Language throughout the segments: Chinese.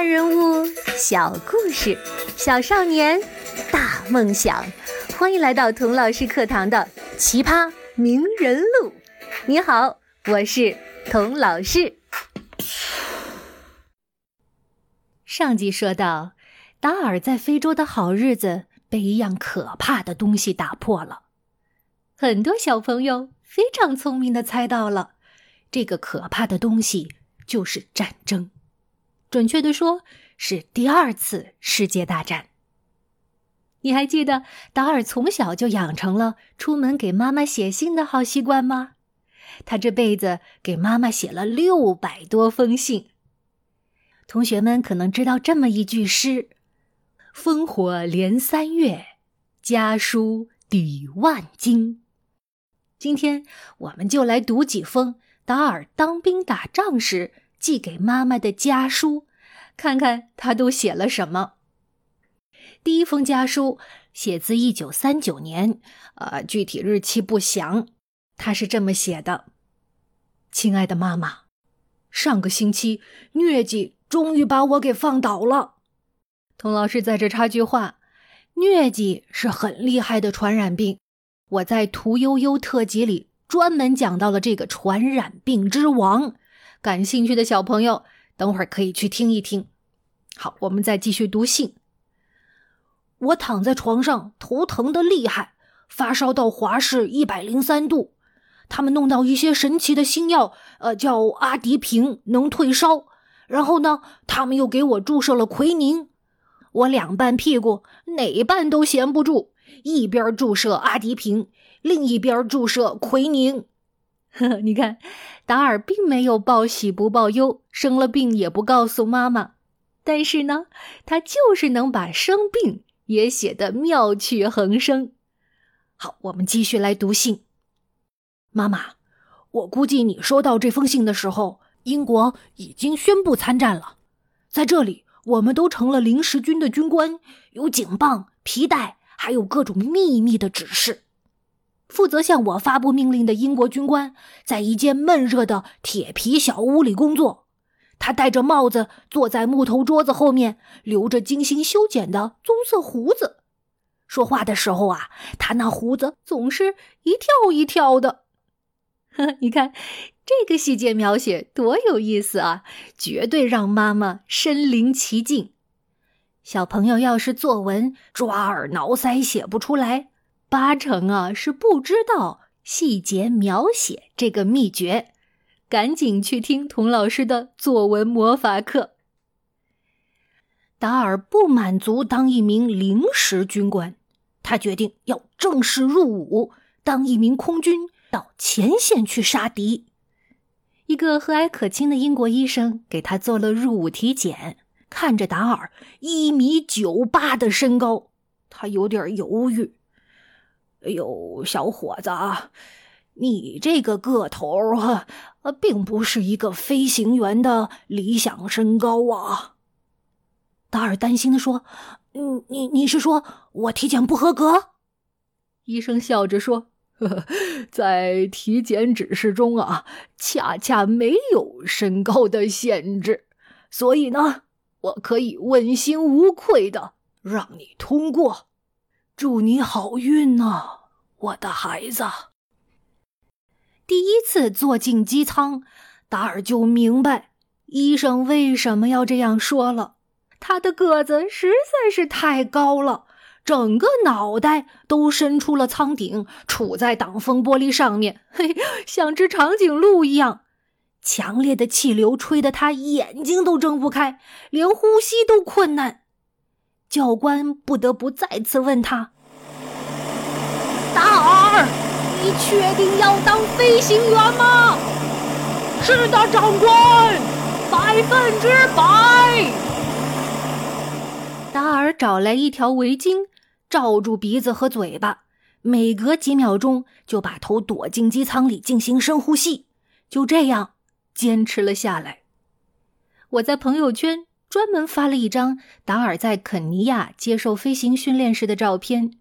大人物，小故事，小少年，大梦想。欢迎来到童老师课堂的《奇葩名人录》。你好，我是童老师。上集说到，达尔在非洲的好日子被一样可怕的东西打破了。很多小朋友非常聪明的猜到了，这个可怕的东西就是战争。准确的说，是第二次世界大战。你还记得达尔从小就养成了出门给妈妈写信的好习惯吗？他这辈子给妈妈写了六百多封信。同学们可能知道这么一句诗：“烽火连三月，家书抵万金。”今天我们就来读几封达尔当兵打仗时寄给妈妈的家书，看看他都写了什么。第一封家书写自一九三九年，呃，具体日期不详。他是这么写的：“亲爱的妈妈，上个星期疟疾终于把我给放倒了。”童老师在这插句话：疟疾是很厉害的传染病。我在《屠呦呦》特辑里专门讲到了这个传染病之王，感兴趣的小朋友等会儿可以去听一听。好，我们再继续读信。我躺在床上，头疼的厉害，发烧到华氏一百零三度。他们弄到一些神奇的新药，呃，叫阿迪平，能退烧。然后呢，他们又给我注射了奎宁。我两半屁股哪半都闲不住，一边注射阿迪平，另一边注射奎宁。呵，你看，达尔并没有报喜不报忧，生了病也不告诉妈妈。但是呢，他就是能把生病。也写得妙趣横生。好，我们继续来读信。妈妈，我估计你收到这封信的时候，英国已经宣布参战了。在这里，我们都成了临时军的军官，有警棒、皮带，还有各种秘密的指示。负责向我发布命令的英国军官，在一间闷热的铁皮小屋里工作。他戴着帽子，坐在木头桌子后面，留着精心修剪的棕色胡子。说话的时候啊，他那胡子总是一跳一跳的。呵，你看这个细节描写多有意思啊！绝对让妈妈身临其境。小朋友要是作文抓耳挠腮写不出来，八成啊是不知道细节描写这个秘诀。赶紧去听童老师的作文魔法课。达尔不满足当一名临时军官，他决定要正式入伍，当一名空军，到前线去杀敌。一个和蔼可亲的英国医生给他做了入伍体检，看着达尔一米九八的身高，他有点犹豫。哎呦，小伙子啊。你这个个头啊，并不是一个飞行员的理想身高啊。达尔担心的说：“嗯，你你是说我体检不合格？”医生笑着说：“呵呵在体检指示中啊，恰恰没有身高的限制，所以呢，我可以问心无愧的让你通过。祝你好运呐，我的孩子。”第一次坐进机舱，达尔就明白医生为什么要这样说了。他的个子实在是太高了，整个脑袋都伸出了舱顶，杵在挡风玻璃上面，嘿，像只长颈鹿一样。强烈的气流吹得他眼睛都睁不开，连呼吸都困难。教官不得不再次问他：“达尔。”你确定要当飞行员吗？是的，长官，百分之百。达尔找来一条围巾，罩住鼻子和嘴巴，每隔几秒钟就把头躲进机舱里进行深呼吸，就这样坚持了下来。我在朋友圈专门发了一张达尔在肯尼亚接受飞行训练时的照片。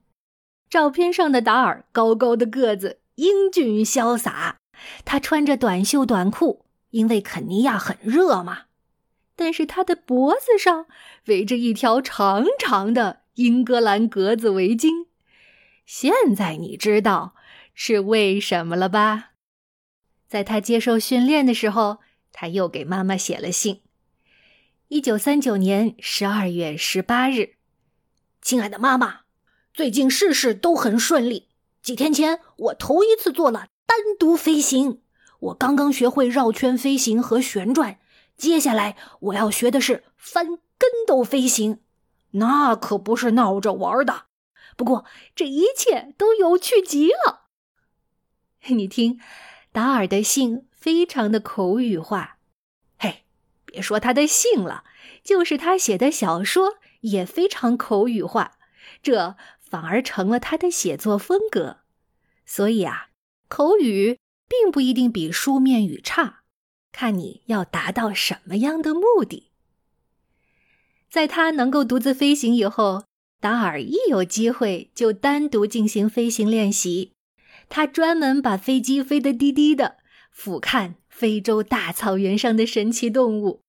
照片上的达尔高高的个子，英俊潇洒。他穿着短袖短裤，因为肯尼亚很热嘛。但是他的脖子上围着一条长长的英格兰格子围巾。现在你知道是为什么了吧？在他接受训练的时候，他又给妈妈写了信。一九三九年十二月十八日，亲爱的妈妈，最近事事都很顺利。几天前，我头一次做了单独飞行。我刚刚学会绕圈飞行和旋转，接下来我要学的是翻跟斗飞行。那可不是闹着玩的。不过这一切都有趣极了。你听，达尔的信非常的口语化。别说他的信了，就是他写的小说也非常口语化。这。反而成了他的写作风格，所以啊，口语并不一定比书面语差，看你要达到什么样的目的。在他能够独自飞行以后，达尔一有机会就单独进行飞行练习。他专门把飞机飞得低低的，俯瞰非洲大草原上的神奇动物。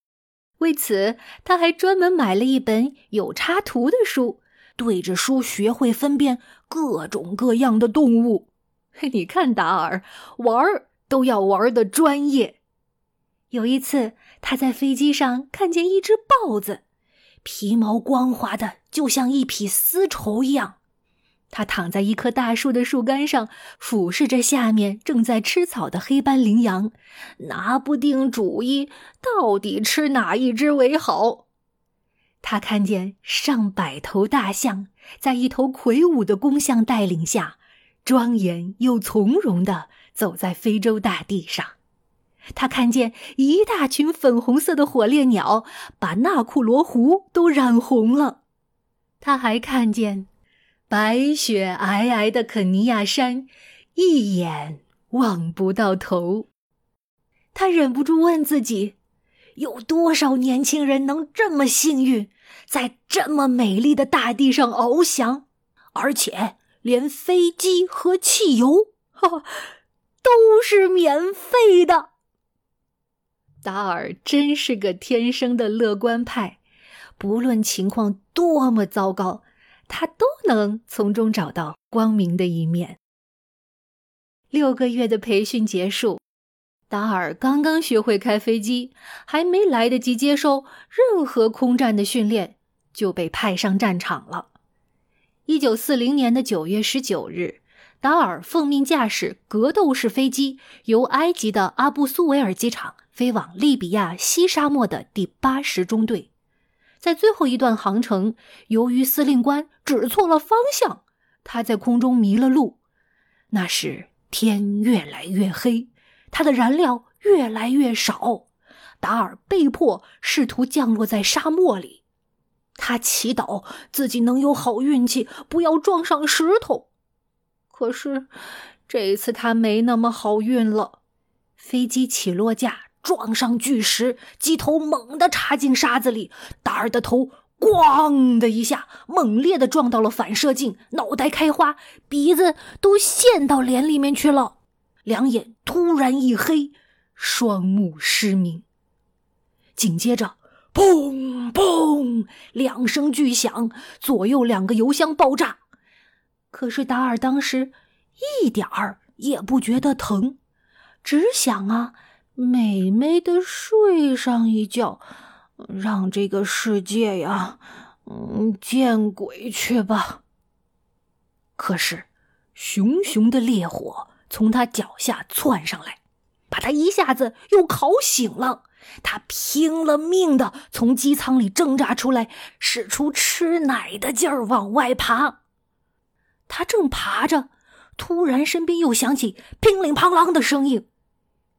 为此，他还专门买了一本有插图的书。对着书学会分辨各种各样的动物，你看达尔玩儿都要玩的专业。有一次，他在飞机上看见一只豹子，皮毛光滑的，就像一匹丝绸一样。他躺在一棵大树的树干上，俯视着下面正在吃草的黑斑羚羊，拿不定主意，到底吃哪一只为好。他看见上百头大象在一头魁梧的公象带领下，庄严又从容地走在非洲大地上。他看见一大群粉红色的火烈鸟把纳库罗湖都染红了。他还看见白雪皑皑的肯尼亚山，一眼望不到头。他忍不住问自己。有多少年轻人能这么幸运，在这么美丽的大地上翱翔，而且连飞机和汽油，哈，都是免费的？达尔真是个天生的乐观派，不论情况多么糟糕，他都能从中找到光明的一面。六个月的培训结束。达尔刚刚学会开飞机，还没来得及接受任何空战的训练，就被派上战场了。一九四零年的九月十九日，达尔奉命驾驶格斗式飞机，由埃及的阿布苏维尔机场飞往利比亚西沙漠的第八十中队。在最后一段航程，由于司令官指错了方向，他在空中迷了路。那时天越来越黑。他的燃料越来越少，达尔被迫试图降落在沙漠里。他祈祷自己能有好运气，不要撞上石头。可是这一次他没那么好运了。飞机起落架撞上巨石，机头猛地插进沙子里，达尔的头“咣”的一下猛烈地撞到了反射镜，脑袋开花，鼻子都陷到脸里面去了。两眼突然一黑，双目失明。紧接着，砰砰两声巨响，左右两个油箱爆炸。可是达尔当时一点儿也不觉得疼，只想啊，美美的睡上一觉，让这个世界呀，嗯，见鬼去吧。可是，熊熊的烈火。从他脚下窜上来，把他一下子又烤醒了。他拼了命的从机舱里挣扎出来，使出吃奶的劲儿往外爬。他正爬着，突然身边又响起乒铃乓啷的声音。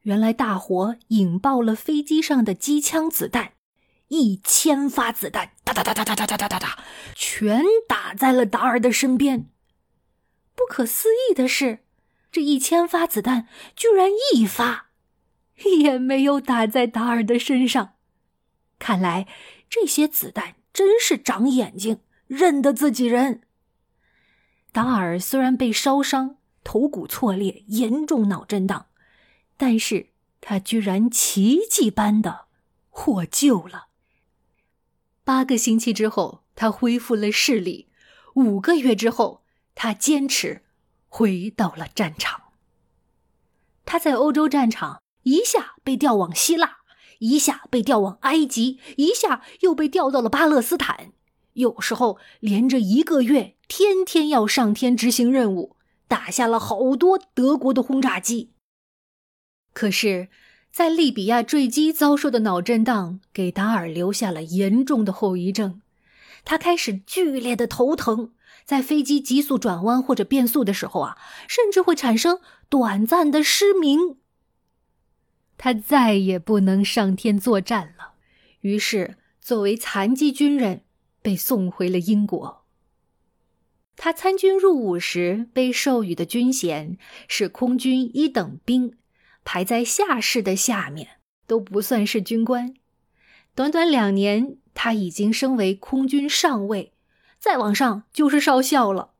原来大火引爆了飞机上的机枪子弹，一千发子弹哒哒哒哒哒哒哒哒哒，全打在了达尔的身边。不可思议的是。这一千发子弹居然一发也没有打在达尔的身上，看来这些子弹真是长眼睛，认得自己人。达尔虽然被烧伤，头骨错裂，严重脑震荡，但是他居然奇迹般的获救了，八个星期之后，他恢复了视力；五个月之后，他坚持回到了战场。他在欧洲战场一下被调往希腊，一下被调往埃及，一下又被调到了巴勒斯坦。有时候连着一个月，天天要上天执行任务，打下了好多德国的轰炸机。可是，在利比亚坠机遭受的脑震荡给达尔留下了严重的后遗症，他开始剧烈的头疼，在飞机急速转弯或者变速的时候啊，甚至会产生短暂的失明。他再也不能上天作战了，于是作为残疾军人被送回了英国。他参军入伍时被授予的军衔是空军一等兵。排在下士的下面，都不算是军官。短短两年，他已经升为空军上尉，再往上就是少校了。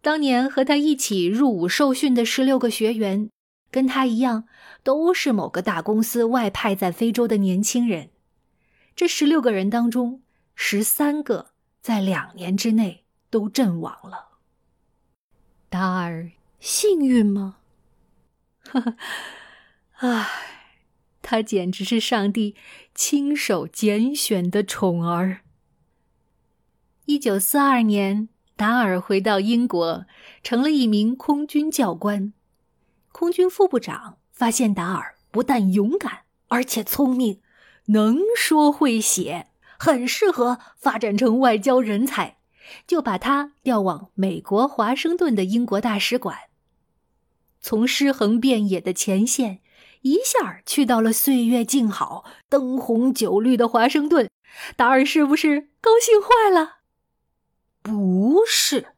当年和他一起入伍受训的十六个学员，跟他一样，都是某个大公司外派在非洲的年轻人。这十六个人当中，十三个在两年之内都阵亡了。达尔幸运吗？哈哈，唉，他简直是上帝亲手拣选的宠儿。一九四二年，达尔回到英国，成了一名空军教官。空军副部长发现达尔不但勇敢，而且聪明，能说会写，很适合发展成外交人才，就把他调往美国华盛顿的英国大使馆。从尸横遍野的前线，一下去到了岁月静好、灯红酒绿的华盛顿，达尔是不是高兴坏了？不是，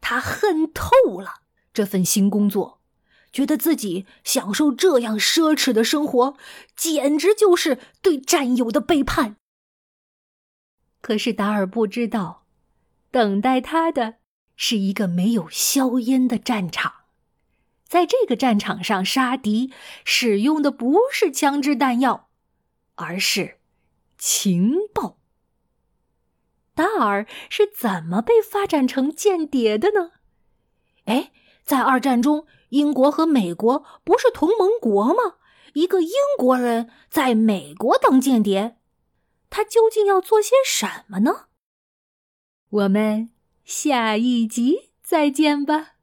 他恨透了这份新工作，觉得自己享受这样奢侈的生活，简直就是对战友的背叛。可是达尔不知道，等待他的是一个没有硝烟的战场。在这个战场上杀敌，使用的不是枪支弹药，而是情报。达尔是怎么被发展成间谍的呢？哎，在二战中，英国和美国不是同盟国吗？一个英国人在美国当间谍，他究竟要做些什么呢？我们下一集再见吧。